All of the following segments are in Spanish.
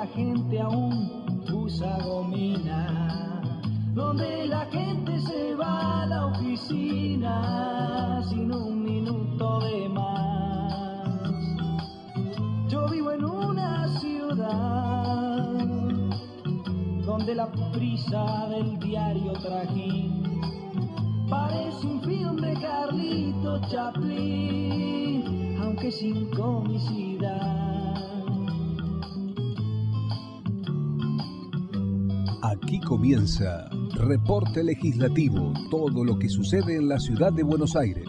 la gente aún usa gomina, donde la gente se va a la oficina sin un minuto de más. Yo vivo en una ciudad donde la prisa del diario trajín parece un film de Carlito Chaplin, aunque sin comicidad. Aquí comienza Reporte Legislativo, todo lo que sucede en la ciudad de Buenos Aires.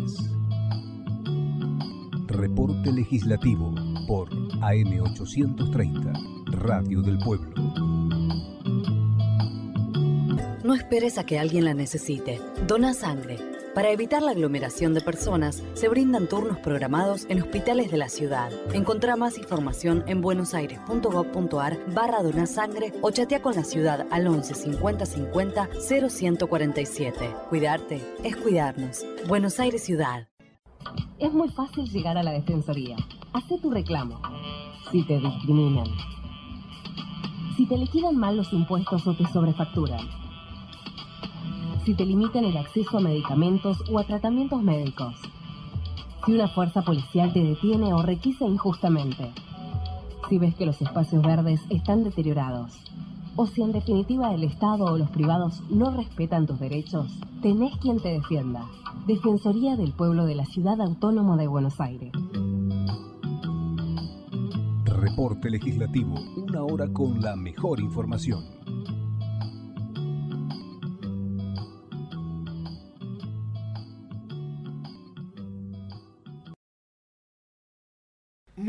Reporte Legislativo por AM830, Radio del Pueblo. No esperes a que alguien la necesite. Dona sangre. Para evitar la aglomeración de personas, se brindan turnos programados en hospitales de la ciudad. Encontrá más información en buenosaires.gov.ar barra donasangre o chatea con la ciudad al 11 50 50 0147. Cuidarte es cuidarnos. Buenos Aires Ciudad. Es muy fácil llegar a la Defensoría. Hacé tu reclamo. Si te discriminan. Si te liquidan mal los impuestos o te sobrefacturan si te limitan el acceso a medicamentos o a tratamientos médicos. Si una fuerza policial te detiene o requisa injustamente. Si ves que los espacios verdes están deteriorados. O si en definitiva el Estado o los privados no respetan tus derechos, tenés quien te defienda. Defensoría del Pueblo de la Ciudad Autónoma de Buenos Aires. Reporte Legislativo, una hora con la mejor información.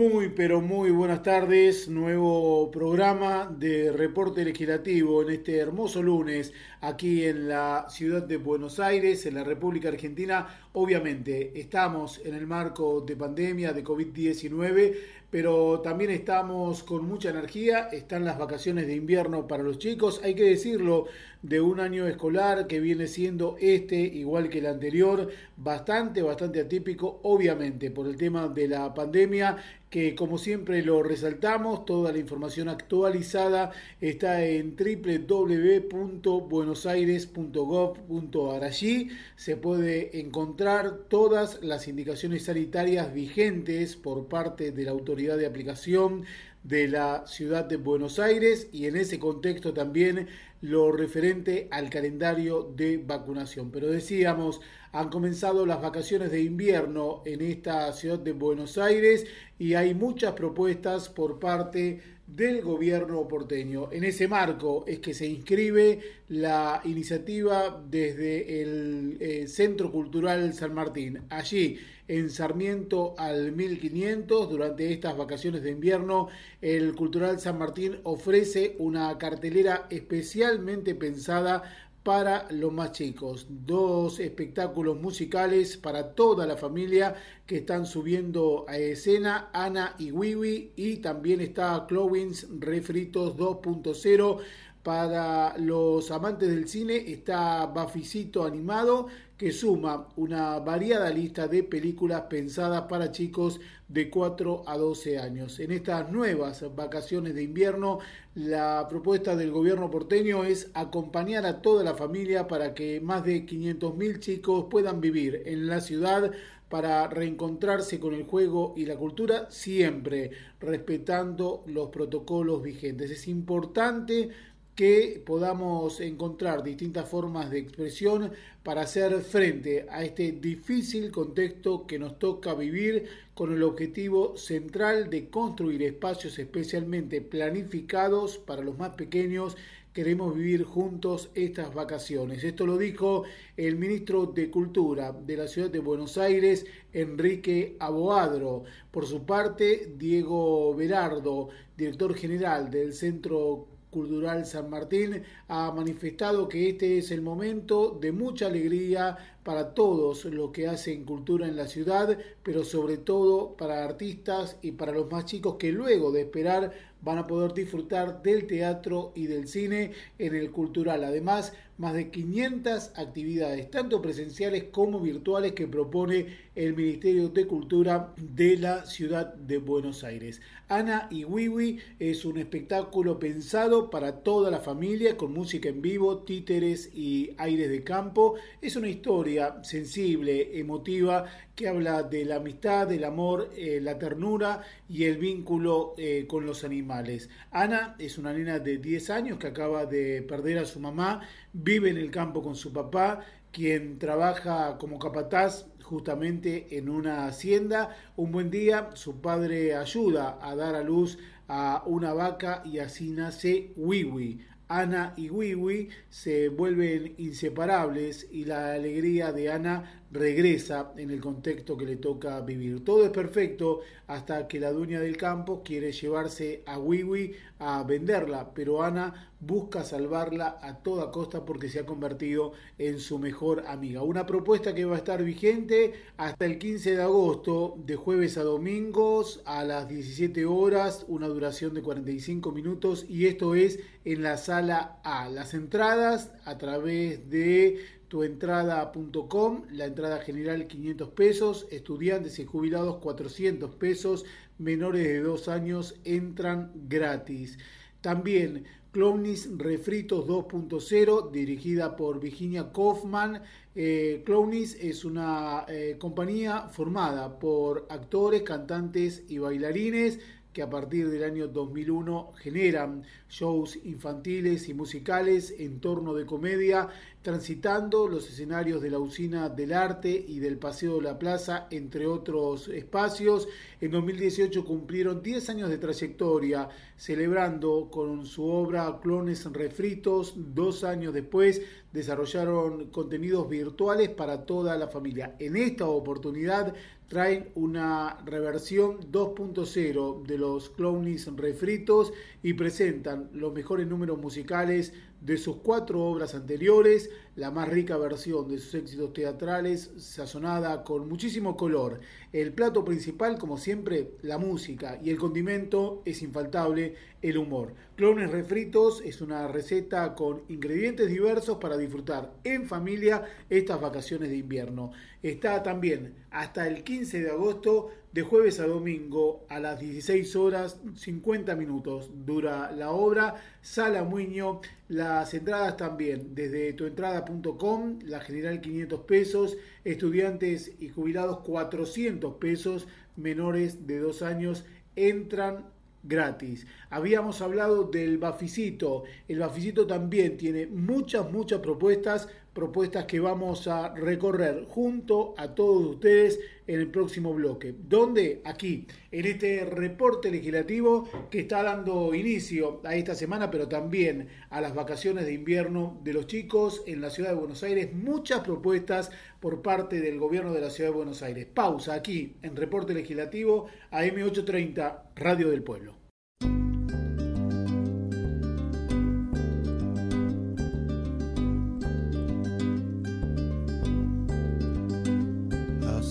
Muy, pero muy buenas tardes. Nuevo programa de reporte legislativo en este hermoso lunes aquí en la ciudad de Buenos Aires, en la República Argentina. Obviamente estamos en el marco de pandemia de COVID-19, pero también estamos con mucha energía. Están las vacaciones de invierno para los chicos. Hay que decirlo, de un año escolar que viene siendo este, igual que el anterior, bastante, bastante atípico, obviamente, por el tema de la pandemia que como siempre lo resaltamos, toda la información actualizada está en www.buenosaires.gov.ar. Allí se puede encontrar todas las indicaciones sanitarias vigentes por parte de la autoridad de aplicación de la ciudad de Buenos Aires y en ese contexto también lo referente al calendario de vacunación. Pero decíamos, han comenzado las vacaciones de invierno en esta ciudad de Buenos Aires y hay muchas propuestas por parte del gobierno porteño. En ese marco es que se inscribe la iniciativa desde el eh, Centro Cultural San Martín. Allí, en Sarmiento al 1500, durante estas vacaciones de invierno, el Cultural San Martín ofrece una cartelera especialmente pensada para los más chicos. Dos espectáculos musicales para toda la familia que están subiendo a escena, Ana y Wiwi, y también está Clowins Refritos 2.0 para los amantes del cine está Baficito Animado, que suma una variada lista de películas pensadas para chicos de 4 a 12 años. En estas nuevas vacaciones de invierno, la propuesta del gobierno porteño es acompañar a toda la familia para que más de 500.000 chicos puedan vivir en la ciudad para reencontrarse con el juego y la cultura, siempre respetando los protocolos vigentes. Es importante que podamos encontrar distintas formas de expresión para hacer frente a este difícil contexto que nos toca vivir con el objetivo central de construir espacios especialmente planificados para los más pequeños. Queremos vivir juntos estas vacaciones. Esto lo dijo el ministro de Cultura de la ciudad de Buenos Aires, Enrique Aboadro. Por su parte, Diego Berardo, director general del Centro Cultural San Martín ha manifestado que este es el momento de mucha alegría para todos los que hacen cultura en la ciudad, pero sobre todo para artistas y para los más chicos que luego de esperar van a poder disfrutar del teatro y del cine en el cultural. Además, más de 500 actividades, tanto presenciales como virtuales, que propone el Ministerio de Cultura de la ciudad de Buenos Aires. Ana y Wiwi es un espectáculo pensado para toda la familia, con música en vivo, títeres y aires de campo. Es una historia sensible, emotiva, que habla de la amistad, del amor, eh, la ternura y el vínculo eh, con los animales. Ana es una nena de 10 años que acaba de perder a su mamá, vive en el campo con su papá, quien trabaja como capataz justamente en una hacienda. Un buen día su padre ayuda a dar a luz a una vaca y así nace Wiwi. Ana y Wiwi se vuelven inseparables y la alegría de Ana regresa en el contexto que le toca vivir. Todo es perfecto hasta que la dueña del campo quiere llevarse a Wiwi a venderla, pero Ana busca salvarla a toda costa porque se ha convertido en su mejor amiga. Una propuesta que va a estar vigente hasta el 15 de agosto, de jueves a domingos a las 17 horas, una duración de 45 minutos y esto es en la sala A. Las entradas a través de tuentrada.com, la entrada general 500 pesos, estudiantes y jubilados 400 pesos, menores de 2 años entran gratis. También Clownis Refritos 2.0, dirigida por Virginia Kaufman. Eh, Clownis es una eh, compañía formada por actores, cantantes y bailarines que a partir del año 2001 generan shows infantiles y musicales en torno de comedia transitando los escenarios de la usina del arte y del Paseo de la Plaza, entre otros espacios. En 2018 cumplieron 10 años de trayectoria, celebrando con su obra Clones Refritos. Dos años después desarrollaron contenidos virtuales para toda la familia. En esta oportunidad traen una reversión 2.0 de los Clownies Refritos y presentan los mejores números musicales de sus cuatro obras anteriores, la más rica versión de sus éxitos teatrales, sazonada con muchísimo color. El plato principal, como siempre, la música y el condimento es infaltable, el humor. Clones refritos es una receta con ingredientes diversos para disfrutar en familia estas vacaciones de invierno. Está también hasta el 15 de agosto de jueves a domingo a las 16 horas 50 minutos dura la obra. Sala Muño, las entradas también desde tuentrada.com, la general 500 pesos, estudiantes y jubilados 400 pesos, menores de 2 años entran gratis. Habíamos hablado del Baficito. El Baficito también tiene muchas, muchas propuestas, propuestas que vamos a recorrer junto a todos ustedes en el próximo bloque. ¿Dónde? Aquí, en este reporte legislativo que está dando inicio a esta semana, pero también a las vacaciones de invierno de los chicos en la ciudad de Buenos Aires. Muchas propuestas por parte del gobierno de la ciudad de Buenos Aires. Pausa aquí en reporte legislativo a M830, Radio del Pueblo.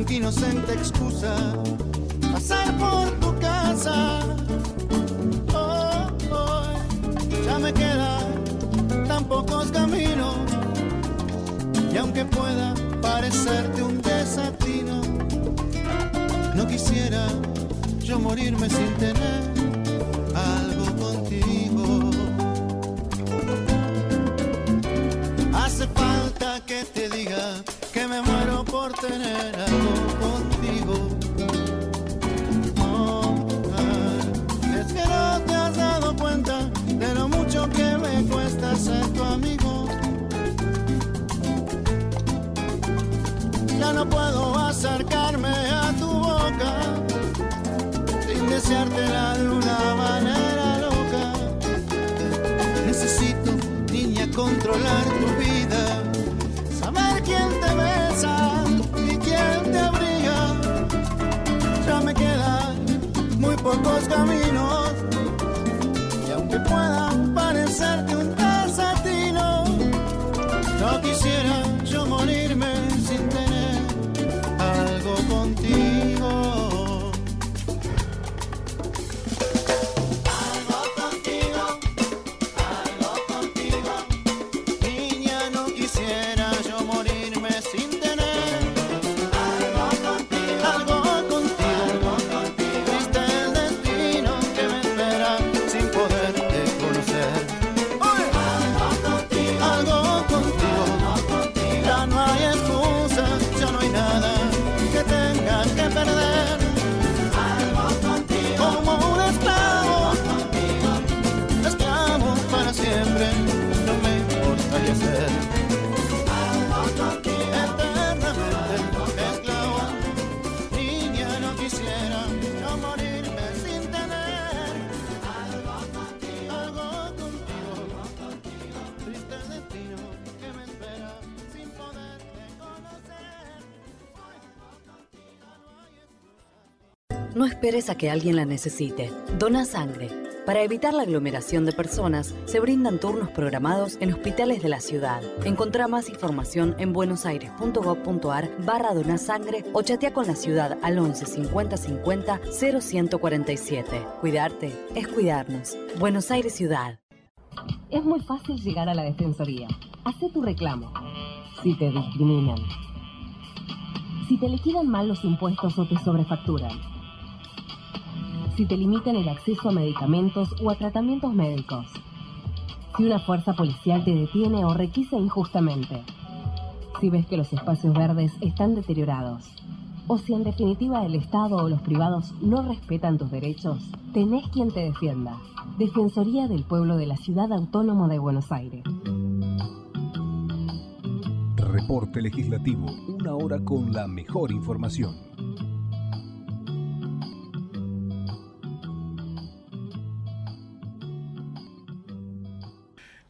aunque inocente excusa, pasar por tu casa. Oh, oh, ya me quedan tan pocos caminos, y aunque pueda parecerte un desatino, no quisiera yo morirme sin tener algo contigo. Hace falta que te diga que me muero por tener algo contigo. No, es que no te has dado cuenta de lo mucho que me cuesta ser tu amigo. Ya no puedo acercarme a tu boca sin deseártela de una manera loca. Necesito, niña, controlar tu pocos esperes a que alguien la necesite. Dona sangre. Para evitar la aglomeración de personas, se brindan turnos programados en hospitales de la ciudad. Encontrá más información en buenosaires.gov.ar barra donasangre o chatea con la ciudad al 11 50 50 0147. Cuidarte es cuidarnos. Buenos Aires Ciudad. Es muy fácil llegar a la Defensoría. Hacé tu reclamo. Si te discriminan. Si te liquidan mal los impuestos o te sobrefacturan. Si te limitan el acceso a medicamentos o a tratamientos médicos. Si una fuerza policial te detiene o requisa injustamente. Si ves que los espacios verdes están deteriorados. O si en definitiva el Estado o los privados no respetan tus derechos, tenés quien te defienda. Defensoría del Pueblo de la Ciudad Autónoma de Buenos Aires. Reporte legislativo, una hora con la mejor información.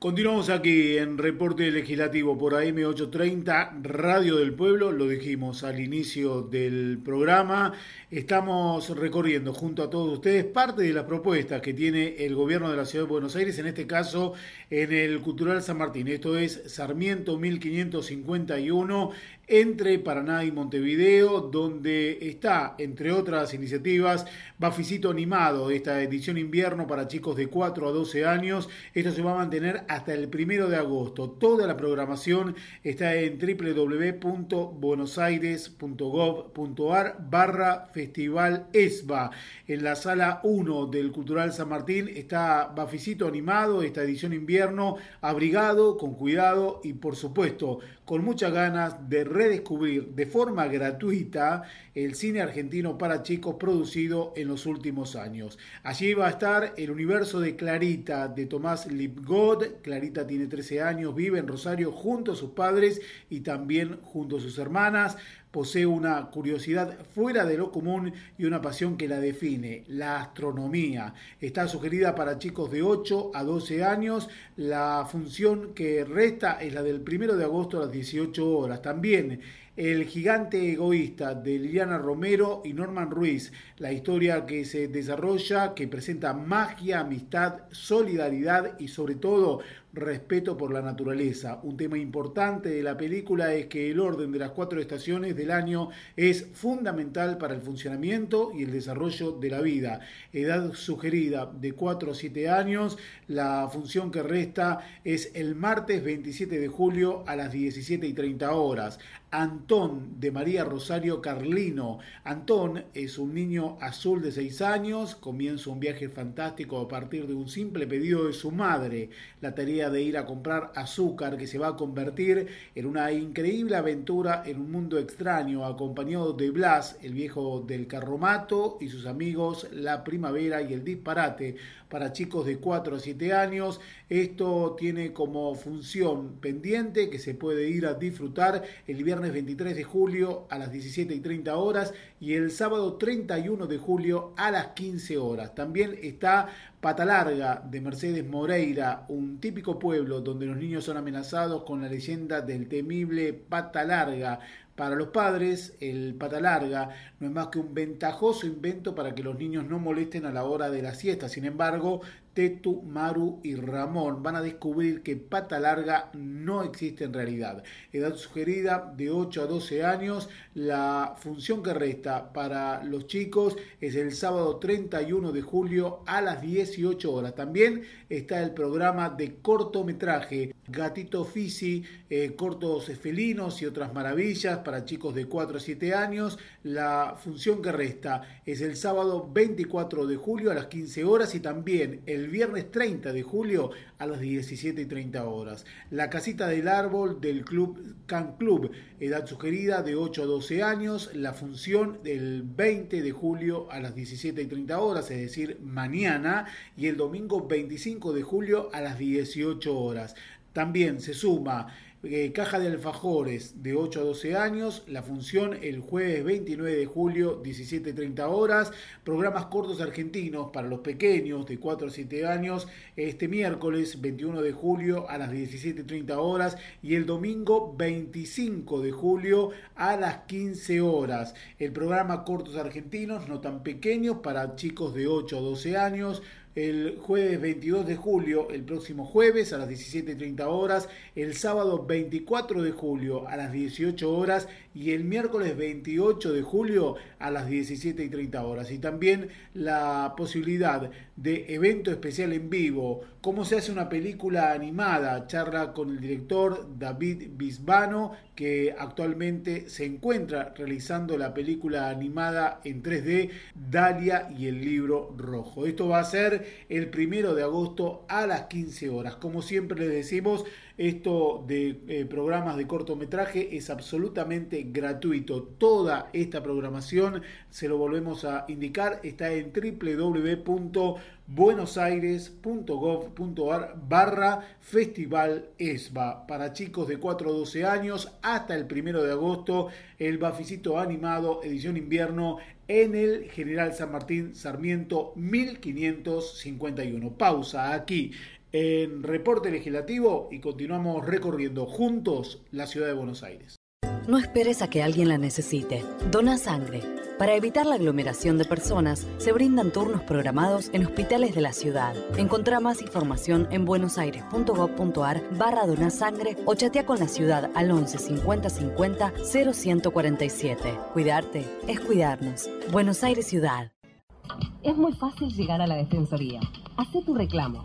Continuamos aquí en Reporte Legislativo por AM830, Radio del Pueblo, lo dijimos al inicio del programa. Estamos recorriendo junto a todos ustedes parte de las propuestas que tiene el gobierno de la Ciudad de Buenos Aires, en este caso en el Cultural San Martín. Esto es Sarmiento 1551 entre Paraná y Montevideo, donde está, entre otras iniciativas, Bafisito Animado, esta edición invierno para chicos de 4 a 12 años. Esto se va a mantener hasta el primero de agosto. Toda la programación está en www.buenosaires.gov.ar barra Festival ESBA. En la sala 1 del Cultural San Martín está Bafisito Animado, esta edición invierno, abrigado, con cuidado y por supuesto con muchas ganas de redescubrir de forma gratuita el cine argentino para chicos producido en los últimos años. Allí va a estar el universo de Clarita de Tomás Lipgod. Clarita tiene 13 años, vive en Rosario junto a sus padres y también junto a sus hermanas posee una curiosidad fuera de lo común y una pasión que la define, la astronomía. Está sugerida para chicos de 8 a 12 años. La función que resta es la del 1 de agosto a las 18 horas. También El gigante egoísta de Liliana Romero y Norman Ruiz, la historia que se desarrolla, que presenta magia, amistad, solidaridad y sobre todo respeto por la naturaleza. Un tema importante de la película es que el orden de las cuatro estaciones del año es fundamental para el funcionamiento y el desarrollo de la vida. Edad sugerida de 4 a 7 años, la función que resta es el martes 27 de julio a las 17 y 30 horas. Antón de María Rosario Carlino. Antón es un niño azul de 6 años, comienza un viaje fantástico a partir de un simple pedido de su madre, la tarea de ir a comprar azúcar que se va a convertir en una increíble aventura en un mundo extraño, acompañado de Blas, el viejo del carromato, y sus amigos La Primavera y el Disparate, para chicos de 4 a 7 años. Esto tiene como función pendiente que se puede ir a disfrutar el viernes 23 de julio a las 17 y 30 horas y el sábado 31 de julio a las 15 horas. También está Pata Larga de Mercedes Moreira, un típico pueblo donde los niños son amenazados con la leyenda del temible Pata Larga. Para los padres, el pata larga no es más que un ventajoso invento para que los niños no molesten a la hora de la siesta. Sin embargo, Tetu, Maru y Ramón van a descubrir que pata larga no existe en realidad. Edad sugerida de 8 a 12 años. La función que resta para los chicos es el sábado 31 de julio a las 18 horas. También está el programa de cortometraje Gatito Fisi, eh, cortos felinos y otras maravillas para chicos de 4 a 7 años. La función que resta es el sábado 24 de julio a las 15 horas y también el viernes 30 de julio a las 17 y 30 horas. La casita del árbol del Club Can Club, edad sugerida de 8 a 12 años. La función del 20 de julio a las 17 y 30 horas, es decir, mañana. Y el domingo 25 de julio a las 18 horas. También se suma eh, caja de alfajores de 8 a 12 años, la función el jueves 29 de julio 17.30 horas, programas cortos argentinos para los pequeños de 4 a 7 años este miércoles 21 de julio a las 17.30 horas y el domingo 25 de julio a las 15 horas. El programa cortos argentinos no tan pequeños para chicos de 8 a 12 años, el jueves 22 de julio, el próximo jueves a las 17.30 horas, el sábado 24 de julio a las 18 horas y el miércoles 28 de julio a las 17.30 horas. Y también la posibilidad de evento especial en vivo, cómo se hace una película animada, charla con el director David Bisbano, que actualmente se encuentra realizando la película animada en 3D Dalia y el libro rojo. Esto va a ser el primero de agosto a las 15 horas. Como siempre les decimos, esto de eh, programas de cortometraje es absolutamente gratuito. Toda esta programación, se lo volvemos a indicar, está en www.buenosaires.gov.ar barra Festival ESBA. Para chicos de 4 a 12 años hasta el primero de agosto, el Baficito Animado, edición invierno en el General San Martín Sarmiento 1551. Pausa aquí en Reporte Legislativo y continuamos recorriendo juntos la ciudad de Buenos Aires. No esperes a que alguien la necesite. Dona sangre. Para evitar la aglomeración de personas, se brindan turnos programados en hospitales de la ciudad. Encontrá más información en buenosaires.gov.ar barra donasangre o chatea con la ciudad al 11 50 50 0147. Cuidarte es cuidarnos. Buenos Aires Ciudad. Es muy fácil llegar a la Defensoría. Hacé tu reclamo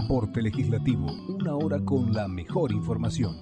Reporte Legislativo, una hora con la mejor información.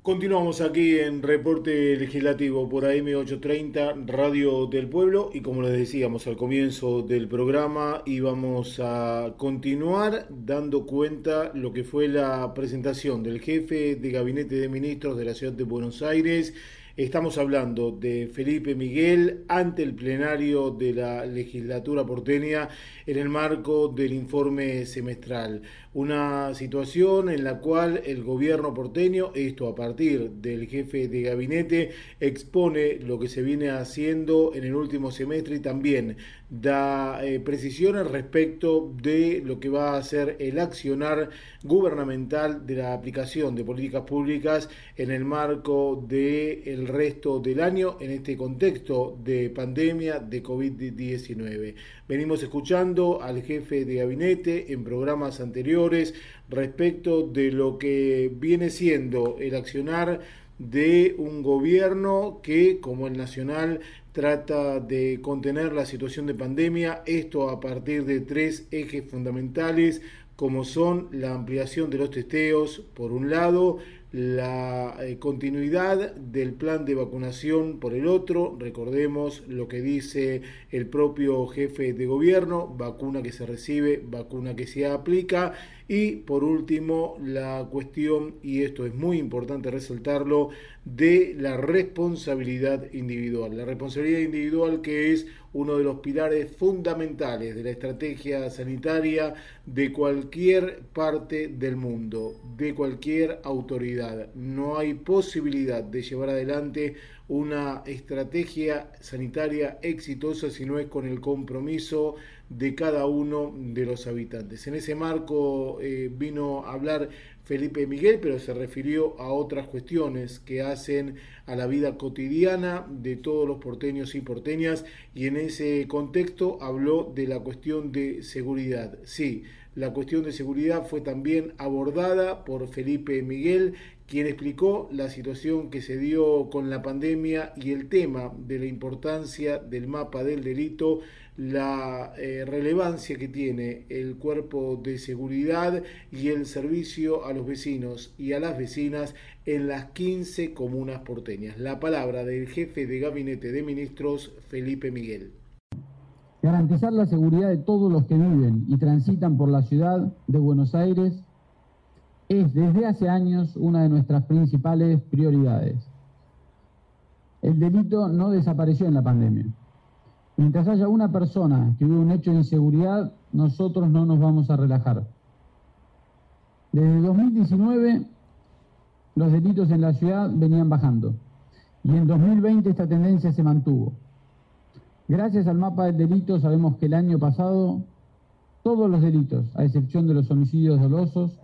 Continuamos aquí en Reporte Legislativo por AM830, Radio del Pueblo, y como les decíamos al comienzo del programa, íbamos a continuar dando cuenta lo que fue la presentación del jefe de Gabinete de Ministros de la Ciudad de Buenos Aires, Estamos hablando de Felipe Miguel ante el plenario de la legislatura porteña en el marco del informe semestral. Una situación en la cual el gobierno porteño, esto a partir del jefe de gabinete, expone lo que se viene haciendo en el último semestre y también da eh, precisiones respecto de lo que va a ser el accionar gubernamental de la aplicación de políticas públicas en el marco del resto del año en este contexto de pandemia de COVID-19. Venimos escuchando al jefe de gabinete en programas anteriores respecto de lo que viene siendo el accionar de un gobierno que, como el nacional, trata de contener la situación de pandemia, esto a partir de tres ejes fundamentales como son la ampliación de los testeos, por un lado, la eh, continuidad del plan de vacunación por el otro, recordemos lo que dice el propio jefe de gobierno, vacuna que se recibe, vacuna que se aplica, y por último la cuestión, y esto es muy importante resaltarlo, de la responsabilidad individual. La responsabilidad individual que es uno de los pilares fundamentales de la estrategia sanitaria de cualquier parte del mundo, de cualquier autoridad. No hay posibilidad de llevar adelante una estrategia sanitaria exitosa si no es con el compromiso de cada uno de los habitantes. En ese marco eh, vino a hablar Felipe Miguel, pero se refirió a otras cuestiones que hacen a la vida cotidiana de todos los porteños y porteñas y en ese contexto habló de la cuestión de seguridad. Sí, la cuestión de seguridad fue también abordada por Felipe Miguel, quien explicó la situación que se dio con la pandemia y el tema de la importancia del mapa del delito la eh, relevancia que tiene el cuerpo de seguridad y el servicio a los vecinos y a las vecinas en las 15 comunas porteñas. La palabra del jefe de gabinete de ministros, Felipe Miguel. Garantizar la seguridad de todos los que viven y transitan por la ciudad de Buenos Aires es desde hace años una de nuestras principales prioridades. El delito no desapareció en la pandemia Mientras haya una persona que vive un hecho de inseguridad, nosotros no nos vamos a relajar. Desde 2019 los delitos en la ciudad venían bajando y en 2020 esta tendencia se mantuvo. Gracias al mapa del delito sabemos que el año pasado todos los delitos, a excepción de los homicidios dolosos,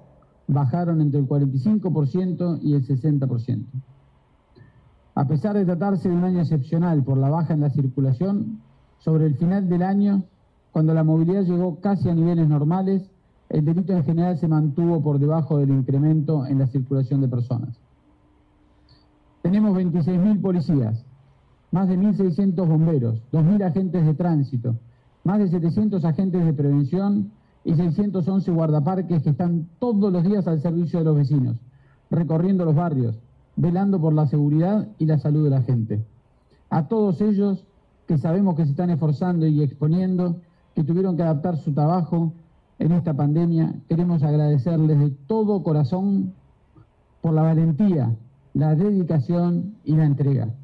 bajaron entre el 45% y el 60%. A pesar de tratarse de un año excepcional por la baja en la circulación, sobre el final del año, cuando la movilidad llegó casi a niveles normales, el delito en general se mantuvo por debajo del incremento en la circulación de personas. Tenemos 26.000 policías, más de 1.600 bomberos, 2.000 agentes de tránsito, más de 700 agentes de prevención y 611 guardaparques que están todos los días al servicio de los vecinos, recorriendo los barrios, velando por la seguridad y la salud de la gente. A todos ellos que sabemos que se están esforzando y exponiendo, que tuvieron que adaptar su trabajo en esta pandemia. Queremos agradecerles de todo corazón por la valentía, la dedicación y la entrega.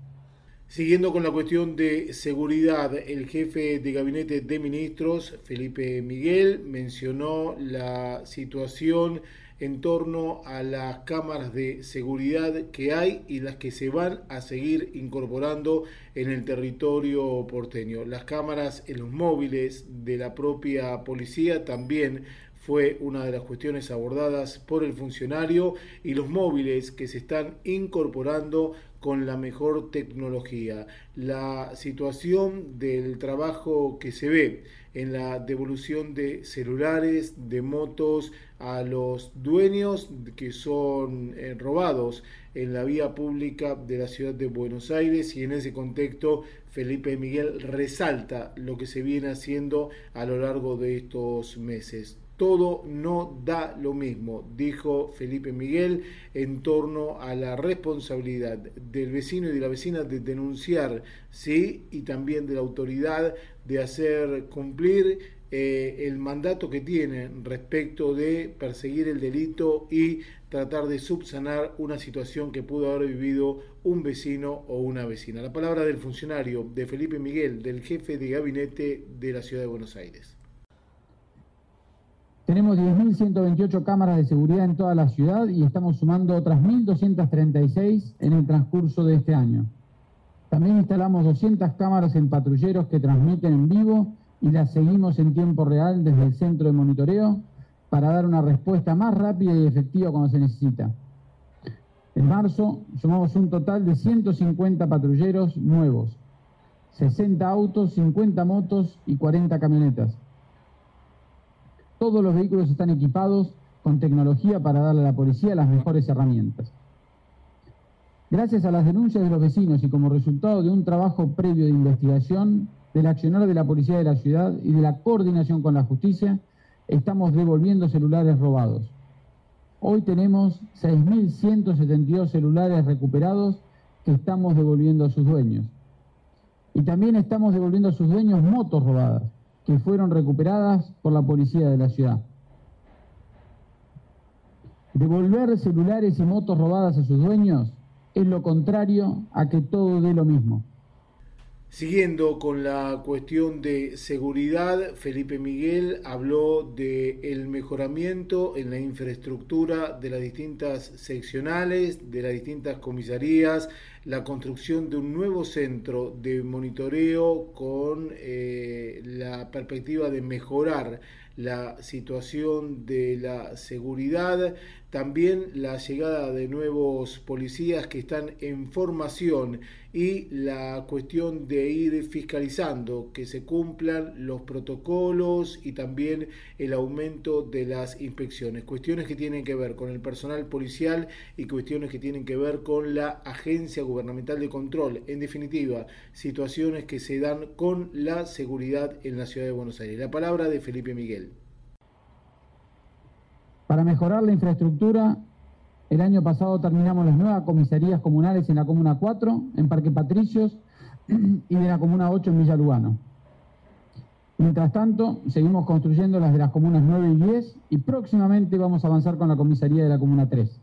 Siguiendo con la cuestión de seguridad, el jefe de gabinete de ministros, Felipe Miguel, mencionó la situación en torno a las cámaras de seguridad que hay y las que se van a seguir incorporando en el territorio porteño. Las cámaras en los móviles de la propia policía también fue una de las cuestiones abordadas por el funcionario y los móviles que se están incorporando con la mejor tecnología. La situación del trabajo que se ve en la devolución de celulares, de motos a los dueños que son eh, robados en la vía pública de la ciudad de Buenos Aires y en ese contexto Felipe Miguel resalta lo que se viene haciendo a lo largo de estos meses todo no da lo mismo, dijo Felipe Miguel en torno a la responsabilidad del vecino y de la vecina de denunciar, sí, y también de la autoridad de hacer cumplir eh, el mandato que tiene respecto de perseguir el delito y tratar de subsanar una situación que pudo haber vivido un vecino o una vecina. La palabra del funcionario de Felipe Miguel, del jefe de gabinete de la ciudad de Buenos Aires. Tenemos 10.128 cámaras de seguridad en toda la ciudad y estamos sumando otras 1.236 en el transcurso de este año. También instalamos 200 cámaras en patrulleros que transmiten en vivo y las seguimos en tiempo real desde el centro de monitoreo para dar una respuesta más rápida y efectiva cuando se necesita. En marzo sumamos un total de 150 patrulleros nuevos, 60 autos, 50 motos y 40 camionetas. Todos los vehículos están equipados con tecnología para darle a la policía las mejores herramientas. Gracias a las denuncias de los vecinos y como resultado de un trabajo previo de investigación del accionar de la policía de la ciudad y de la coordinación con la justicia, estamos devolviendo celulares robados. Hoy tenemos 6.172 celulares recuperados que estamos devolviendo a sus dueños. Y también estamos devolviendo a sus dueños motos robadas, que fueron recuperadas por la policía de la ciudad. Devolver celulares y motos robadas a sus dueños es lo contrario a que todo dé lo mismo. Siguiendo con la cuestión de seguridad, Felipe Miguel habló de el mejoramiento en la infraestructura de las distintas seccionales, de las distintas comisarías, la construcción de un nuevo centro de monitoreo con eh, la perspectiva de mejorar la situación de la seguridad, también la llegada de nuevos policías que están en formación y la cuestión de ir fiscalizando que se cumplan los protocolos y también el aumento de las inspecciones. Cuestiones que tienen que ver con el personal policial y cuestiones que tienen que ver con la agencia gubernamental de control. En definitiva, situaciones que se dan con la seguridad en la ciudad de Buenos Aires. La palabra de Felipe Miguel. Para mejorar la infraestructura, el año pasado terminamos las nuevas comisarías comunales en la Comuna 4, en Parque Patricios, y de la Comuna 8 en Villa Lugano. Mientras tanto, seguimos construyendo las de las comunas 9 y 10 y próximamente vamos a avanzar con la comisaría de la Comuna 3.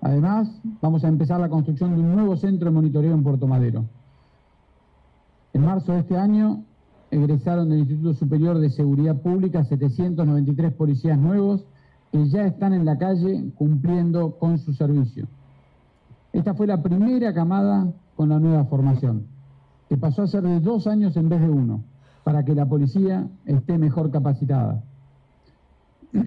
Además, vamos a empezar la construcción de un nuevo centro de monitoreo en Puerto Madero. En marzo de este año egresaron del Instituto Superior de Seguridad Pública 793 policías nuevos que ya están en la calle cumpliendo con su servicio. Esta fue la primera camada con la nueva formación, que pasó a ser de dos años en vez de uno, para que la policía esté mejor capacitada.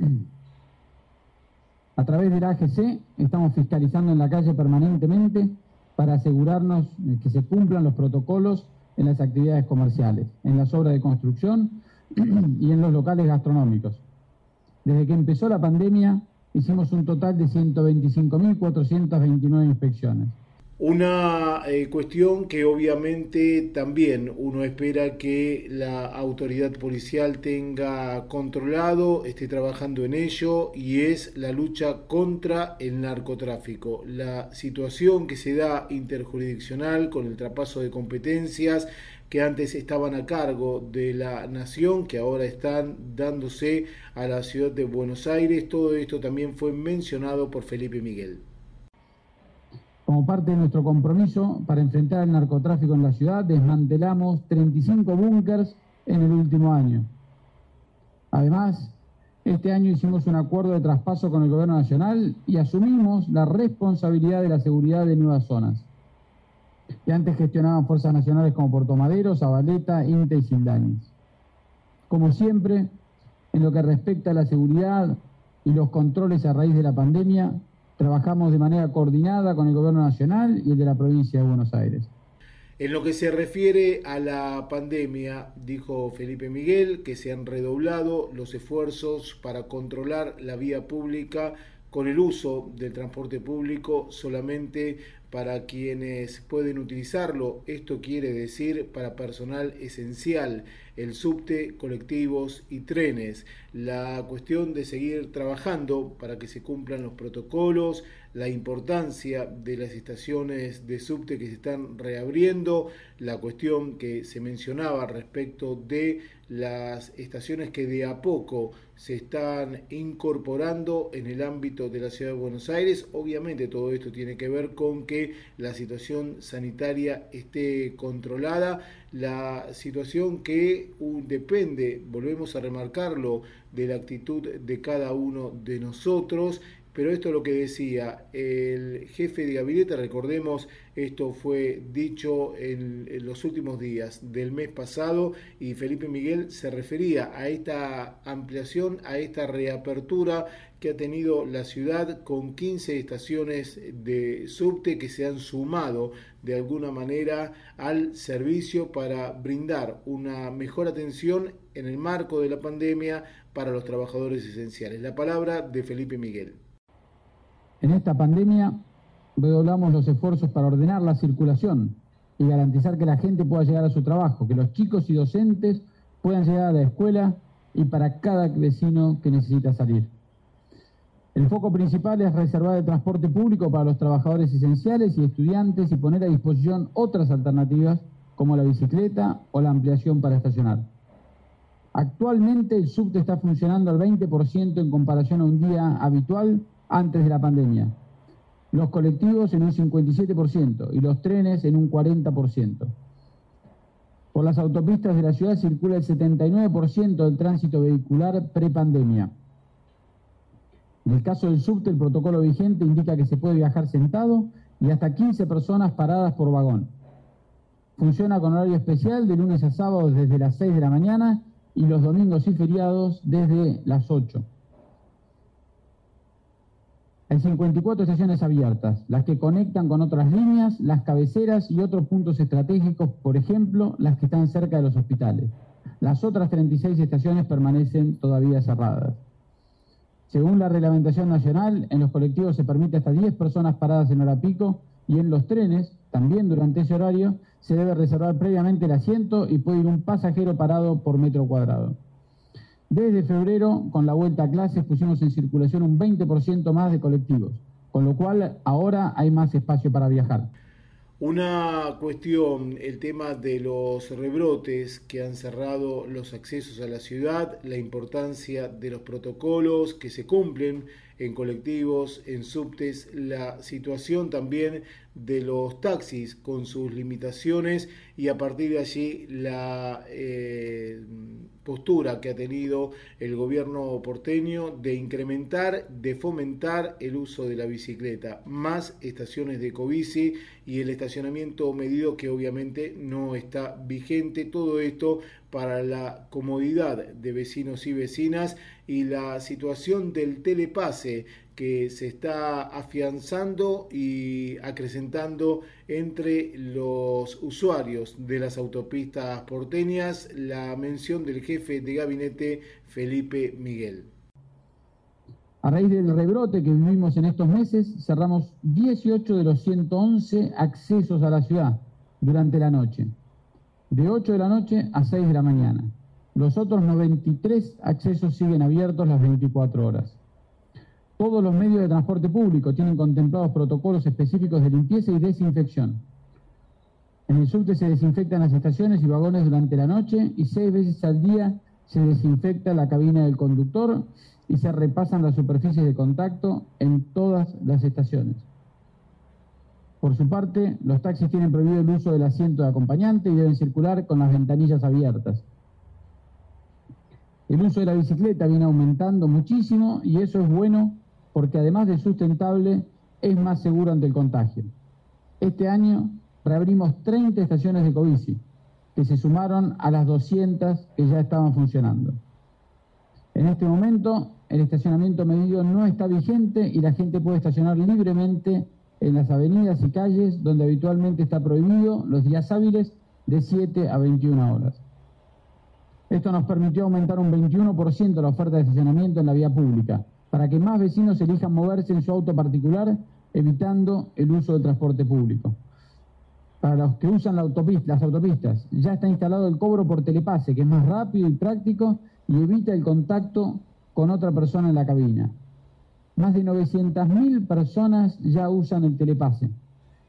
A través de la AGC estamos fiscalizando en la calle permanentemente para asegurarnos que se cumplan los protocolos en las actividades comerciales, en las obras de construcción y en los locales gastronómicos. Desde que empezó la pandemia, hicimos un total de 125.429 inspecciones. Una eh, cuestión que obviamente también uno espera que la autoridad policial tenga controlado, esté trabajando en ello, y es la lucha contra el narcotráfico. La situación que se da interjurisdiccional con el trapaso de competencias, que antes estaban a cargo de la nación, que ahora están dándose a la ciudad de Buenos Aires. Todo esto también fue mencionado por Felipe Miguel. Como parte de nuestro compromiso para enfrentar el narcotráfico en la ciudad, desmantelamos 35 búnkers en el último año. Además, este año hicimos un acuerdo de traspaso con el Gobierno Nacional y asumimos la responsabilidad de la seguridad de nuevas zonas que antes gestionaban fuerzas nacionales como Puerto Madero, Zabaleta, Inte y Sildanis. Como siempre, en lo que respecta a la seguridad y los controles a raíz de la pandemia, trabajamos de manera coordinada con el Gobierno Nacional y el de la provincia de Buenos Aires. En lo que se refiere a la pandemia, dijo Felipe Miguel que se han redoblado los esfuerzos para controlar la vía pública con el uso del transporte público solamente para quienes pueden utilizarlo. Esto quiere decir para personal esencial, el subte, colectivos y trenes. La cuestión de seguir trabajando para que se cumplan los protocolos, la importancia de las estaciones de subte que se están reabriendo, la cuestión que se mencionaba respecto de las estaciones que de a poco se están incorporando en el ámbito de la ciudad de Buenos Aires. Obviamente todo esto tiene que ver con que la situación sanitaria esté controlada, la situación que depende, volvemos a remarcarlo, de la actitud de cada uno de nosotros pero esto es lo que decía el jefe de gabinete, recordemos, esto fue dicho en, los últimos días del mes pasado y Felipe Miguel se refería a esta ampliación, a esta reapertura que ha tenido la ciudad con 15 estaciones de subte que se han sumado de alguna manera al servicio para brindar una mejor atención en el marco de la pandemia para los trabajadores esenciales. La palabra de Felipe Miguel. En esta pandemia redoblamos los esfuerzos para ordenar la circulación y garantizar que la gente pueda llegar a su trabajo, que los chicos y docentes puedan llegar a la escuela y para cada vecino que necesita salir. El foco principal es reservar el transporte público para los trabajadores esenciales y estudiantes y poner a disposición otras alternativas como la bicicleta o la ampliación para estacionar. Actualmente el subte está funcionando al 20% en comparación a un día habitual antes de la pandemia. Los colectivos en un 57% y los trenes en un 40%. Por las autopistas de la ciudad circula el 79% del tránsito vehicular prepandemia. En el caso del subte, el protocolo vigente indica que se puede viajar sentado y hasta 15 personas paradas por vagón. Funciona con horario especial de lunes a sábado desde las 6 de la mañana y los domingos y feriados desde las 8. Hay 54 estaciones abiertas, las que conectan con otras líneas, las cabeceras y otros puntos estratégicos, por ejemplo, las que están cerca de los hospitales. Las otras 36 estaciones permanecen todavía cerradas. Según la reglamentación nacional, en los colectivos se permite hasta 10 personas paradas en hora pico y en los trenes, también durante ese horario, se debe reservar previamente el asiento y puede ir un pasajero parado por metro cuadrado. Desde febrero, con la vuelta a clases, pusimos en circulación un 20% más de colectivos, con lo cual ahora hay más espacio para viajar. Una cuestión, el tema de los rebrotes que han cerrado los accesos a la ciudad, la importancia de los protocolos que se cumplen en colectivos, en subtes, la situación también de los taxis con sus limitaciones y a partir de allí la eh, postura que ha tenido el gobierno porteño de incrementar, de fomentar el uso de la bicicleta, más estaciones de cobici y el estacionamiento medido que obviamente no está vigente. Todo esto para la comodidad de vecinos y vecinas y la situación del telepase que se está afianzando y acrecentando entre los usuarios de las autopistas porteñas, la mención del jefe de gabinete Felipe Miguel. A raíz del rebrote que vivimos en estos meses, cerramos 18 de los 111 accesos a la ciudad durante la noche, de 8 de la noche a 6 de la mañana. Los otros 93 accesos siguen abiertos las 24 horas. Todos los medios de transporte público tienen contemplados protocolos específicos de limpieza y desinfección. En el subte se desinfectan las estaciones y vagones durante la noche y seis veces al día se desinfecta la cabina del conductor y se repasan las superficies de contacto en todas las estaciones. Por su parte, los taxis tienen prohibido el uso del asiento de acompañante y deben circular con las ventanillas abiertas. El uso de la bicicleta viene aumentando muchísimo y eso es bueno porque además de sustentable, es más seguro ante el contagio. Este año reabrimos 30 estaciones de Covici, que se sumaron a las 200 que ya estaban funcionando. En este momento, el estacionamiento medido no está vigente y la gente puede estacionar libremente en las avenidas y calles donde habitualmente está prohibido los días hábiles de 7 a 21 horas. Esto nos permitió aumentar un 21% la oferta de estacionamiento en la vía pública, para que más vecinos elijan moverse en su auto particular evitando el uso del transporte público. Para los que usan las autopistas, ya está instalado el cobro por telepase, que es más rápido y práctico y evita el contacto con otra persona en la cabina. Más de 900.000 personas ya usan el telepase.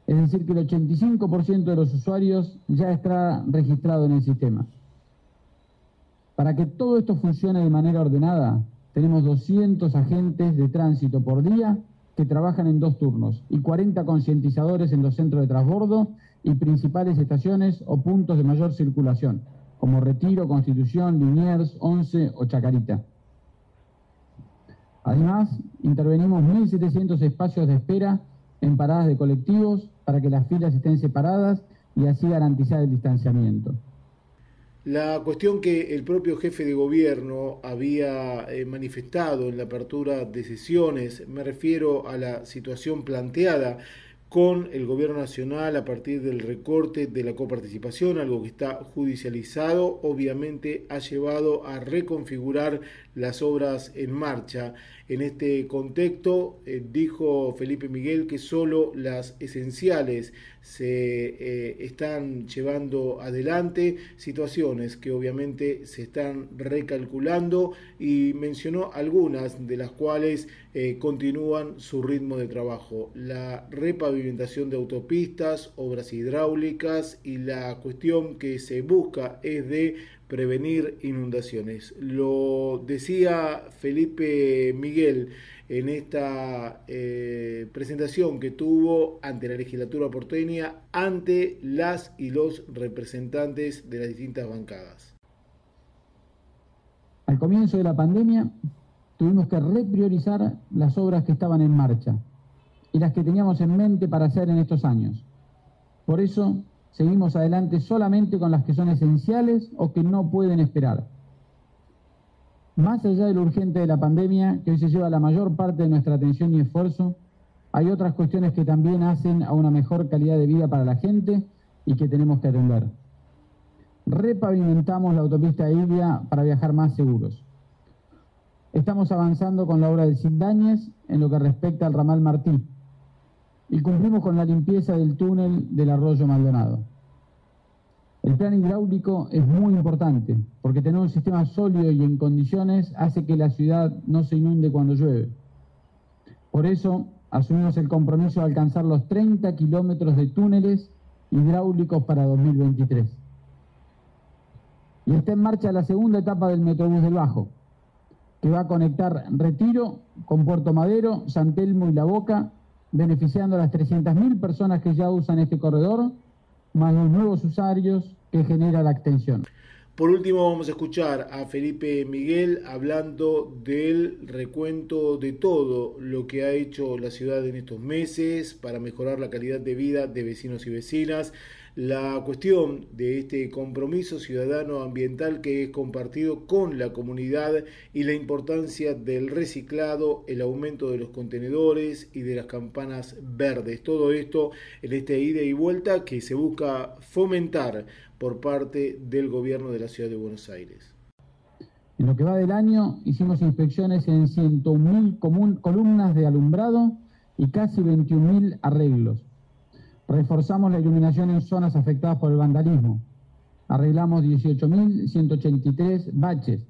Es decir, que el 85% de los usuarios ya está registrado en el sistema. Para que todo esto funcione de manera ordenada, tenemos 200 agentes de tránsito por día que trabajan en dos turnos y 40 concientizadores en los centros de transbordo y principales estaciones o puntos de mayor circulación, como Retiro, Constitución, Liniers, Once o Chacarita. Además, intervenimos 1.700 espacios de espera en paradas de colectivos para que las filas estén separadas y así garantizar el distanciamiento. La cuestión que el propio jefe de gobierno había eh, manifestado en la apertura de sesiones, me refiero a la situación planteada con el gobierno nacional a partir del recorte de la coparticipación, algo que está judicializado, obviamente ha llevado a reconfigurar las obras en marcha. En este contexto, eh, dijo Felipe Miguel que solo las esenciales se eh, están llevando adelante, situaciones que obviamente se están recalculando y mencionó algunas de las cuales eh, continúan su ritmo de trabajo. La repavimentación de autopistas, obras hidráulicas y la cuestión que se busca es de prevenir inundaciones. Lo decía Felipe Miguel en esta eh, presentación que tuvo ante la legislatura porteña, ante las y los representantes de las distintas bancadas. Al comienzo de la pandemia tuvimos que repriorizar las obras que estaban en marcha y las que teníamos en mente para hacer en estos años. Por eso seguimos adelante solamente con las que son esenciales o que no pueden esperar. Más allá de lo urgente de la pandemia, que hoy se lleva la mayor parte de nuestra atención y esfuerzo, hay otras cuestiones que también hacen a una mejor calidad de vida para la gente y que tenemos que atender. Repavimentamos la autopista Ilia para viajar más seguros. Estamos avanzando con la obra de Sindañez en lo que respecta al ramal Martí, y cumplimos con la limpieza del túnel del arroyo Maldonado. El plan hidráulico es muy importante porque tener un sistema sólido y en condiciones hace que la ciudad no se inunde cuando llueve. Por eso asumimos el compromiso de alcanzar los 30 kilómetros de túneles hidráulicos para 2023. Y está en marcha la segunda etapa del Metrobús del Bajo, que va a conectar Retiro con Puerto Madero, San Telmo y La Boca beneficiando a las 300.000 personas que ya usan este corredor, más los nuevos usuarios que genera la extensión. Por último, vamos a escuchar a Felipe Miguel hablando del recuento de todo lo que ha hecho la ciudad en estos meses para mejorar la calidad de vida de vecinos y vecinas, la cuestión de este compromiso ciudadano ambiental que es compartido con la comunidad y la importancia del reciclado, el aumento de los contenedores y de las campanas verdes. Todo esto en este ida y vuelta que se busca fomentar por parte del gobierno de la ciudad de Buenos Aires. En lo que va del año hicimos inspecciones en 101.000 columnas de alumbrado y casi 21.000 arreglos Reforzamos la iluminación en zonas afectadas por el vandalismo. Arreglamos 18.183 baches.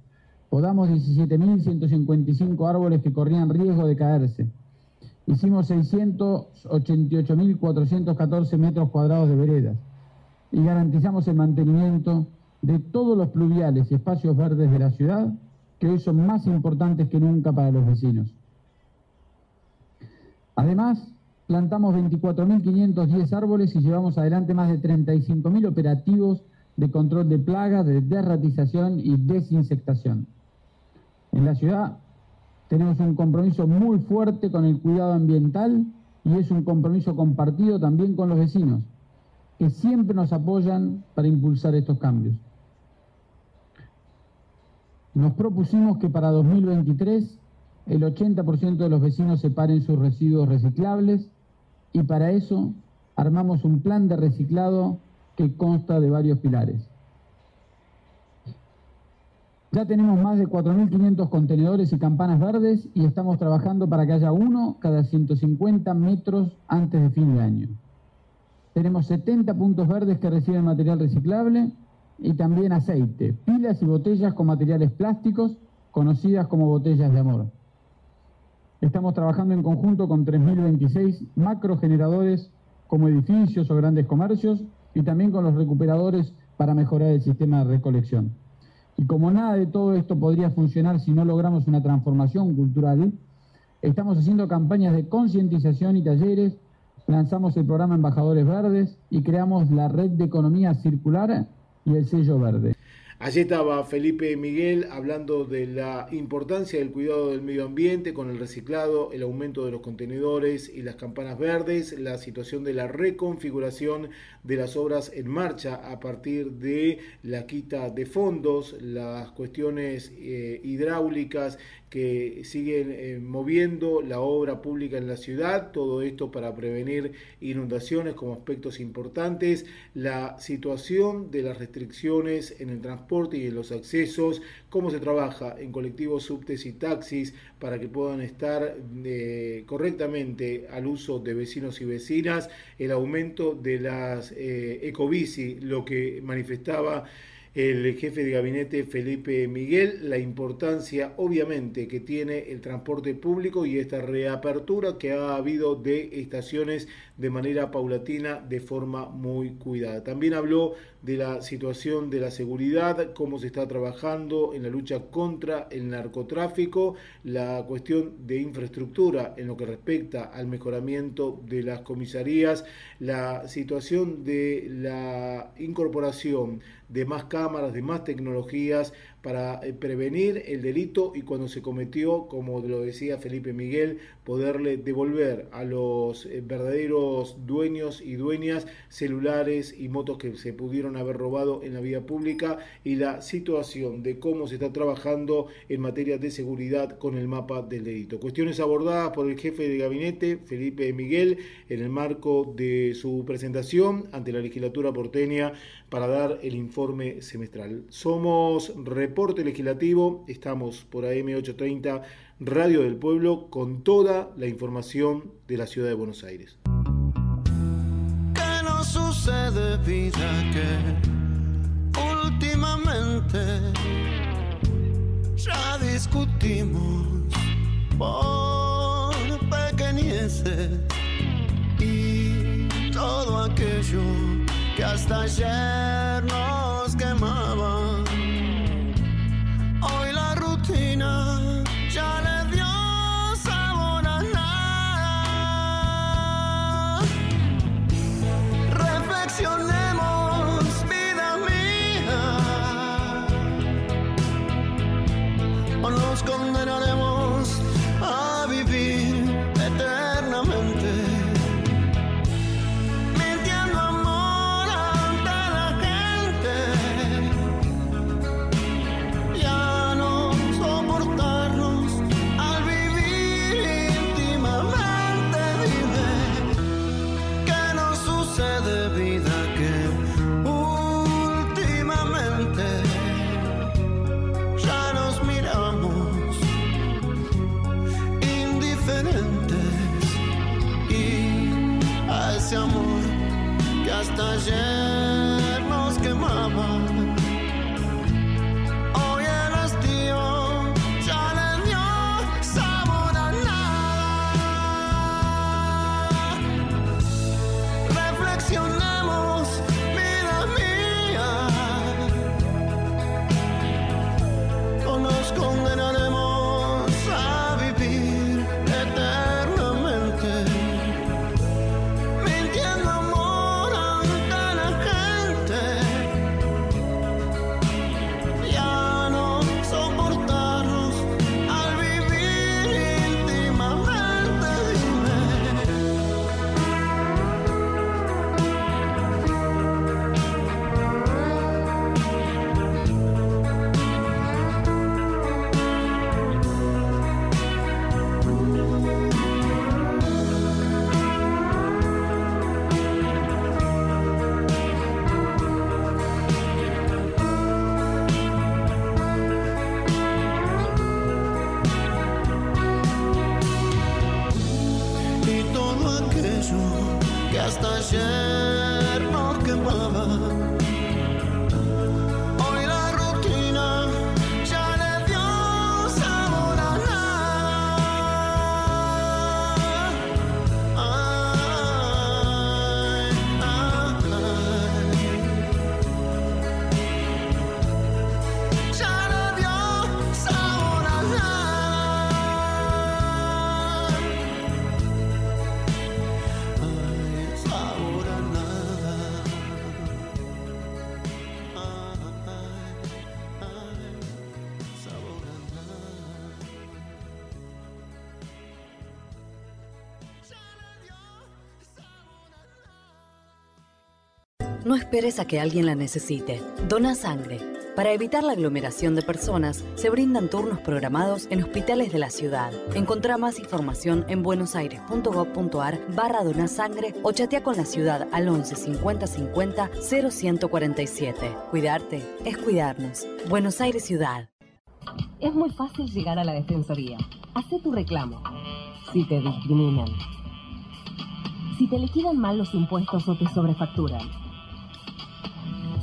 Podamos 17.155 árboles que corrían riesgo de caerse. Hicimos 688.414 metros cuadrados de veredas. Y garantizamos el mantenimiento de todos los pluviales y espacios verdes de la ciudad, que hoy son más importantes que nunca para los vecinos. Además, plantamos 24.510 árboles y llevamos adelante más de 35.000 operativos de control de plagas, de derratización y desinsectación. En la ciudad tenemos un compromiso muy fuerte con el cuidado ambiental y es un compromiso compartido también con los vecinos, que siempre nos apoyan para impulsar estos cambios. Nos propusimos que para 2023 el 80% de los vecinos separen sus residuos reciclables y para eso armamos un plan de reciclado que consta de varios pilares. Ya tenemos más de 4.500 contenedores y campanas verdes y estamos trabajando para que haya uno cada 150 metros antes de fin de año. Tenemos 70 puntos verdes que reciben material reciclable y también aceite, pilas y botellas con materiales plásticos conocidas como botellas de amor. Estamos trabajando en conjunto con 3.026 macrogeneradores como edificios o grandes comercios y también con los recuperadores para mejorar el sistema de recolección. Y como nada de todo esto podría funcionar si no logramos una transformación cultural, estamos haciendo campañas de concientización y talleres, lanzamos el programa Embajadores Verdes y creamos la red de economía circular y el sello verde. Allí estaba Felipe Miguel hablando de la importancia del cuidado del medio ambiente con el reciclado, el aumento de los contenedores y las campanas verdes, la situación de la reconfiguración de las obras en marcha a partir de la quita de fondos, las cuestiones eh, hidráulicas que siguen eh, moviendo la obra pública en la ciudad, todo esto para prevenir inundaciones como aspectos importantes, la situación de las restricciones en el transporte y en los accesos, cómo se trabaja en colectivos, subtes y taxis para que puedan estar eh, correctamente al uso de vecinos y vecinas, el aumento de las eh, ecobici, lo que manifestaba el jefe de gabinete Felipe Miguel, la importancia obviamente que tiene el transporte público y esta reapertura que ha habido de estaciones de manera paulatina de forma muy cuidada. También habló de la situación de la seguridad, cómo se está trabajando en la lucha contra el narcotráfico, la cuestión de infraestructura en lo que respecta al mejoramiento de las comisarías, la situación de la incorporación de más cámaras, de más tecnologías para eh, prevenir el delito y cuando se cometió, como lo decía Felipe Miguel, poderle devolver a los eh, verdaderos dueños y dueñas celulares y motos que se pudieron haber robado en la vía pública y la situación de cómo se está trabajando en materia de seguridad con el mapa del delito. Cuestiones abordadas por el jefe de gabinete, Felipe Miguel, en el marco de su presentación ante la legislatura porteña para dar el informe semestral. Somos Reporte Legislativo, estamos por AM830 Radio del Pueblo con toda la información de la ciudad de Buenos Aires. ¿Qué nos sucede, vida, que últimamente ya discutimos por pequeñeces y todo aquello que hasta ayer nos esperes a que alguien la necesite. Dona sangre. Para evitar la aglomeración de personas, se brindan turnos programados en hospitales de la ciudad. Encontrá más información en buenosaires.gov.ar barra donasangre o chatea con la ciudad al 11 50 50 0147. Cuidarte es cuidarnos. Buenos Aires Ciudad. Es muy fácil llegar a la Defensoría. Hacé tu reclamo. Si te discriminan. Si te liquidan mal los impuestos o te sobrefacturan.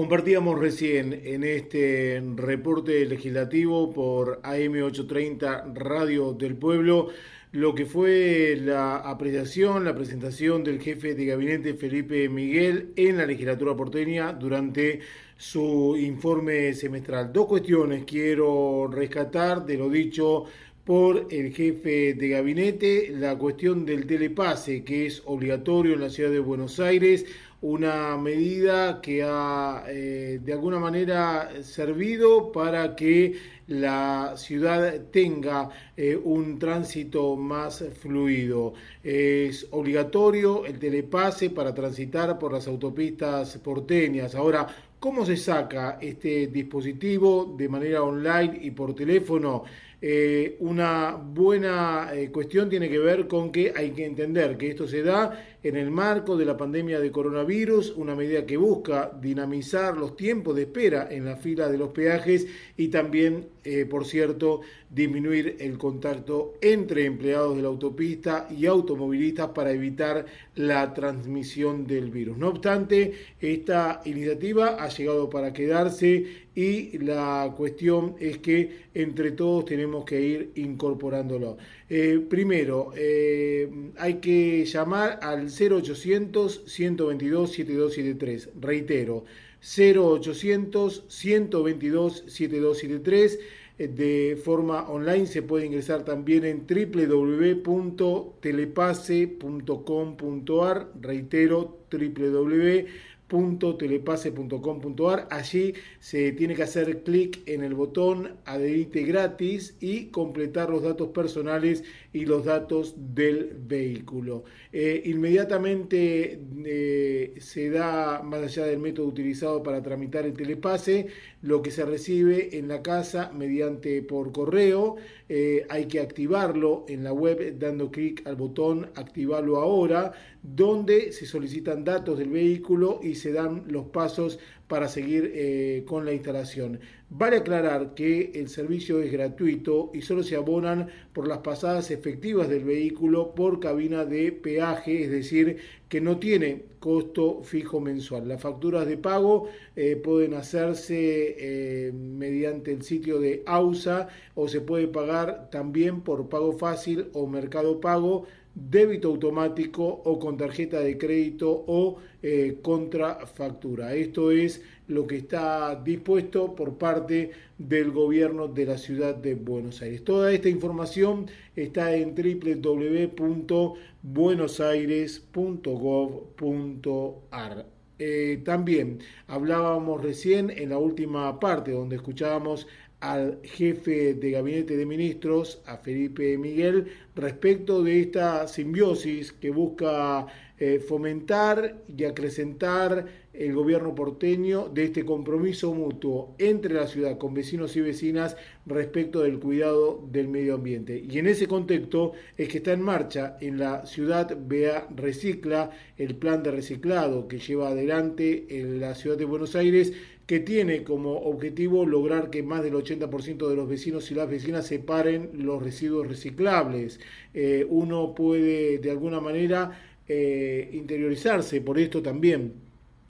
Compartíamos recién en este reporte legislativo por AM830 Radio del Pueblo lo que fue la apreciación, la presentación del jefe de gabinete Felipe Miguel en la legislatura porteña durante su informe semestral. Dos cuestiones quiero rescatar de lo dicho por el jefe de gabinete, la cuestión del telepase, que es obligatorio en la ciudad de Buenos Aires, una medida que ha eh, de alguna manera servido para que la ciudad tenga eh, un tránsito más fluido. Es obligatorio el telepase para transitar por las autopistas porteñas. Ahora, ¿cómo se saca este dispositivo de manera online y por teléfono? Eh, una buena cuestión tiene que ver con que hay que entender que esto se da en el marco de la pandemia de coronavirus, una medida que busca dinamizar los tiempos de espera en la fila de los peajes y también, eh, por cierto, disminuir el contacto entre empleados de la autopista y automovilistas para evitar la transmisión del virus. No obstante, esta iniciativa ha llegado para quedarse y la cuestión es que entre todos tenemos que ir incorporándolo. Eh, primero, eh, hay que llamar al 0800 122 7273. Reitero, 0800 122 7273 de forma online se puede ingresar también en www.telepase.com.ar reitero www telepase.com.ar. Allí se tiene que hacer clic en el botón adherite gratis y completar los datos personales y los datos del vehículo. Eh, inmediatamente eh, se da, más allá del método utilizado para tramitar el telepase, lo que se recibe en la casa mediante por correo. Eh, hay que activarlo en la web dando clic al botón activarlo ahora, donde se solicitan datos del vehículo y se dan los pasos para seguir con la instalación. Vale aclarar que el servicio es gratuito y solo se abonan por las pasadas efectivas del vehículo por cabina de peaje, es decir, que no tiene costo fijo mensual. Las facturas de pago eh, pueden hacerse eh, mediante el sitio de AUSA o se puede pagar también por pago fácil o mercado pago débito automático o con tarjeta de crédito o eh, contrafactura. Esto es lo que está dispuesto por parte del gobierno de la ciudad de Buenos Aires. Toda esta información está en www.buenosaires.gov.ar. Eh, también hablábamos recién en la última parte donde escuchábamos al jefe de gabinete de ministros, a Felipe Miguel, respecto de esta simbiosis que busca eh, fomentar y acrecentar el gobierno porteño de este compromiso mutuo entre la ciudad con vecinos y vecinas respecto del cuidado del medio ambiente. Y en ese contexto es que está en marcha en la ciudad Bea Recicla el plan de reciclado que lleva adelante en la ciudad de Buenos Aires que tiene como objetivo lograr que más del 80% de los vecinos y las vecinas separen los residuos reciclables. Eh, uno puede de alguna manera eh, interiorizarse por esto también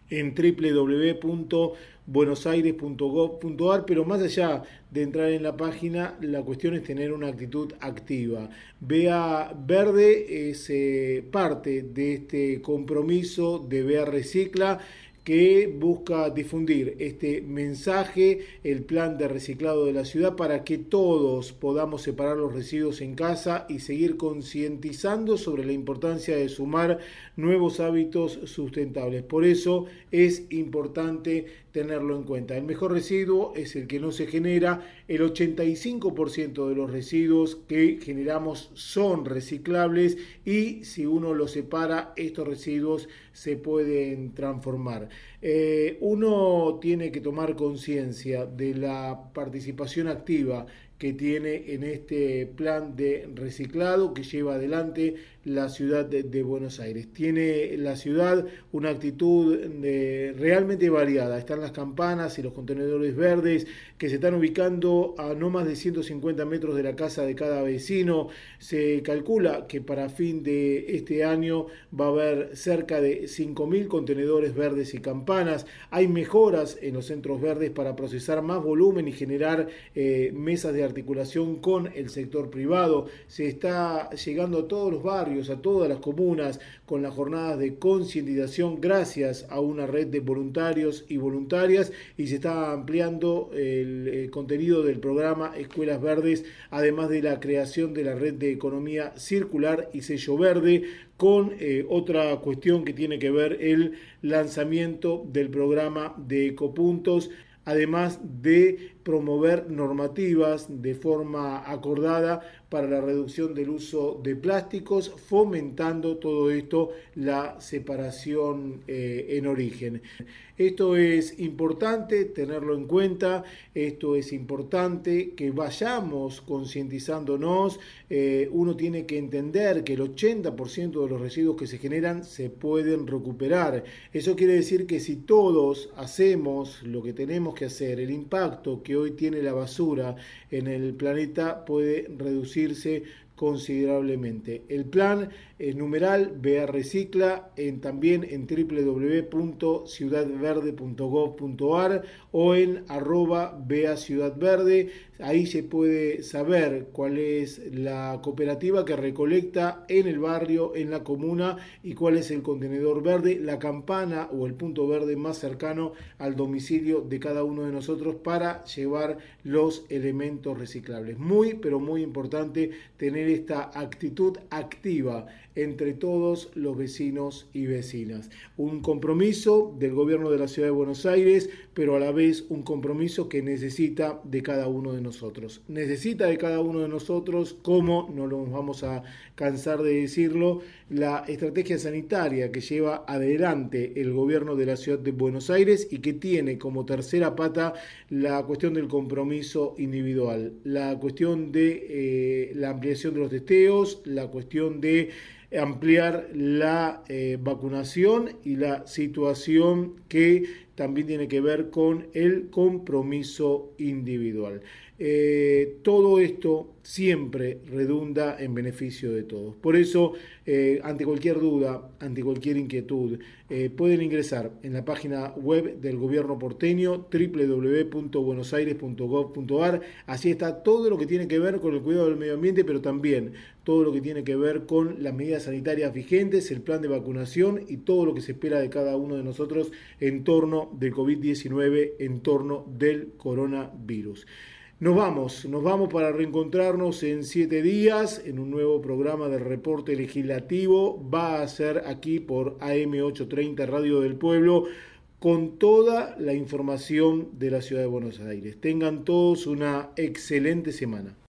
en www.buenosaires.gov.ar, pero más allá de entrar en la página, la cuestión es tener una actitud activa. Vea Verde es eh, parte de este compromiso de Vea Recicla que busca difundir este mensaje, el plan de reciclado de la ciudad, para que todos podamos separar los residuos en casa y seguir concientizando sobre la importancia de sumar nuevos hábitos sustentables. Por eso es importante tenerlo en cuenta. El mejor residuo es el que no se genera. El 85% de los residuos que generamos son reciclables y si uno los separa, estos residuos se pueden transformar. Eh, uno tiene que tomar conciencia de la participación activa que tiene en este plan de reciclado que lleva adelante la ciudad de, Buenos Aires. Tiene la ciudad una actitud realmente variada. Están las campanas y los contenedores verdes que se están ubicando a no más de 150 metros de la casa de cada vecino. Se calcula que para fin de este año va a haber cerca de 5.000 contenedores verdes y campanas. Hay mejoras en los centros verdes para procesar más volumen y generar eh, mesas de articulación con el sector privado. Se está llegando a todos los barrios, a todas las comunas, con las jornadas de concientización gracias a una red de voluntarios y voluntarias y se está ampliando el, contenido del programa Escuelas Verdes, además de la creación de la red de economía circular y sello verde con eh, otra cuestión que tiene que ver el lanzamiento del programa de ecopuntos además de promover normativas de forma acordada para la reducción del uso de plásticos, fomentando todo esto la separación eh, en origen. Esto es importante tenerlo en cuenta, esto es importante que vayamos concientizándonos, eh, uno tiene que entender que el 80% de los residuos que se generan se pueden recuperar. Eso quiere decir que si todos hacemos lo que tenemos que hacer, el impacto que hoy tiene la basura en el planeta puede reducirse considerablemente. El plan es numeral Vea Recicla en, también en www.ciudadverde.gov.ar o en arroba Vea Ciudad Verde. Ahí se puede saber cuál es la cooperativa que recolecta en el barrio, en la comuna y cuál es el contenedor verde, la campana o el punto verde más cercano al domicilio de cada uno de nosotros para llevar los elementos reciclables. Muy, pero muy importante tener esta actitud activa entre todos los vecinos y vecinas. Un compromiso del gobierno de la ciudad de Buenos Aires, pero a la vez un compromiso que necesita de cada uno de nosotros. Necesita de cada uno de nosotros, como no lo vamos a cansar de decirlo, la estrategia sanitaria que lleva adelante el gobierno de la ciudad de Buenos Aires y que tiene como tercera pata la cuestión del compromiso individual, la cuestión de eh, la ampliación de los testeos, la cuestión de ampliar la eh, vacunación y la situación que también tiene que ver con el compromiso individual. Eh, todo esto siempre redunda en beneficio de todos. Por eso, eh, ante cualquier duda, ante cualquier inquietud, pueden ingresar en la página web del gobierno porteño www.buenosaires.gov.ar. Así está todo lo que tiene que ver con el cuidado del medio ambiente, pero también todo lo que tiene que ver con las medidas sanitarias vigentes, el plan de vacunación y todo lo que se espera de cada uno de nosotros en torno del COVID-19, en torno del coronavirus. Nos vamos, nos vamos para reencontrarnos en siete días en un nuevo programa de reporte legislativo. Va a ser aquí por AM830 Radio del Pueblo con toda la información de la ciudad de Buenos Aires. Tengan todos una excelente semana.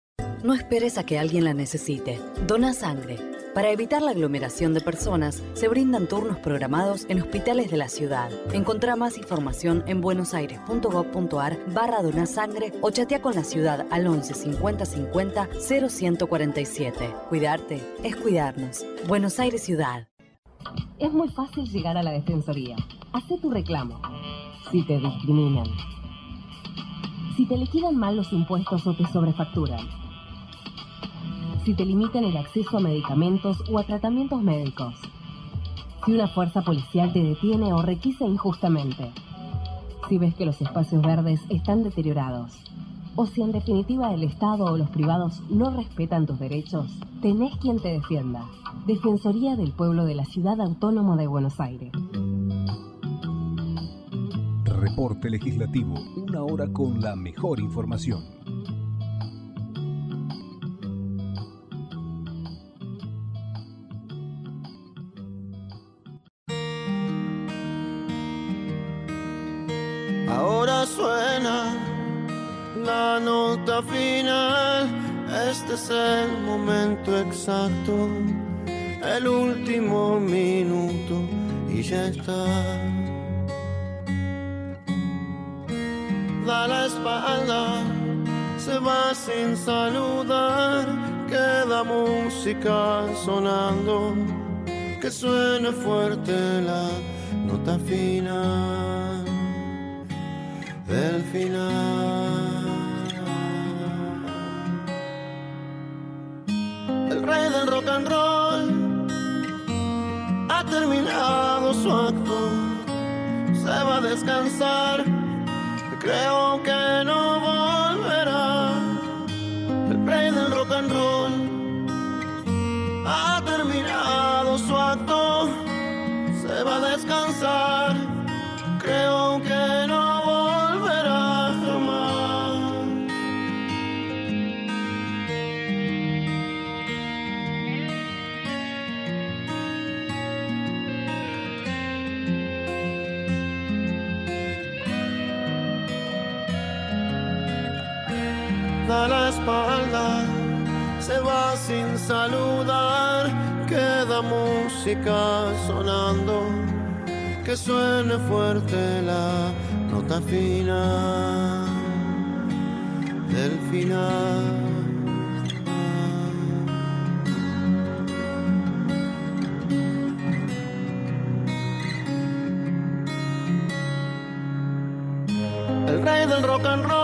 No esperes a que alguien la necesite. Dona sangre. Para evitar la aglomeración de personas, se brindan turnos programados en hospitales de la ciudad. Encontrá más información en buenosaires.gov.ar barra donasangre o chatea con la ciudad al 11 50 50 0147. Cuidarte es cuidarnos. Buenos Aires Ciudad. Es muy fácil llegar a la Defensoría. Hacé tu reclamo. Si te discriminan. Si te liquidan mal los impuestos o te sobrefacturan si te limitan el acceso a medicamentos o a tratamientos médicos, si una fuerza policial te detiene o requisa injustamente, si ves que los espacios verdes están deteriorados, o si en definitiva el Estado o los privados no respetan tus derechos, tenés quien te defienda. Defensoría del Pueblo de la Ciudad Autónoma de Buenos Aires. Reporte Legislativo, una hora con la mejor información. Final, este es el momento exacto, el último minuto y ya está. Da la espalda, se va sin saludar, queda música sonando, que suene fuerte la nota final del final. Rey del rock and roll. Ha terminado su acto, se va a descansar, creo que no volverá. El rey del rock and roll. Ha terminado su acto, se va a descansar, creo que saludar, queda música sonando, que suene fuerte la nota fina del final. El rey del rock and roll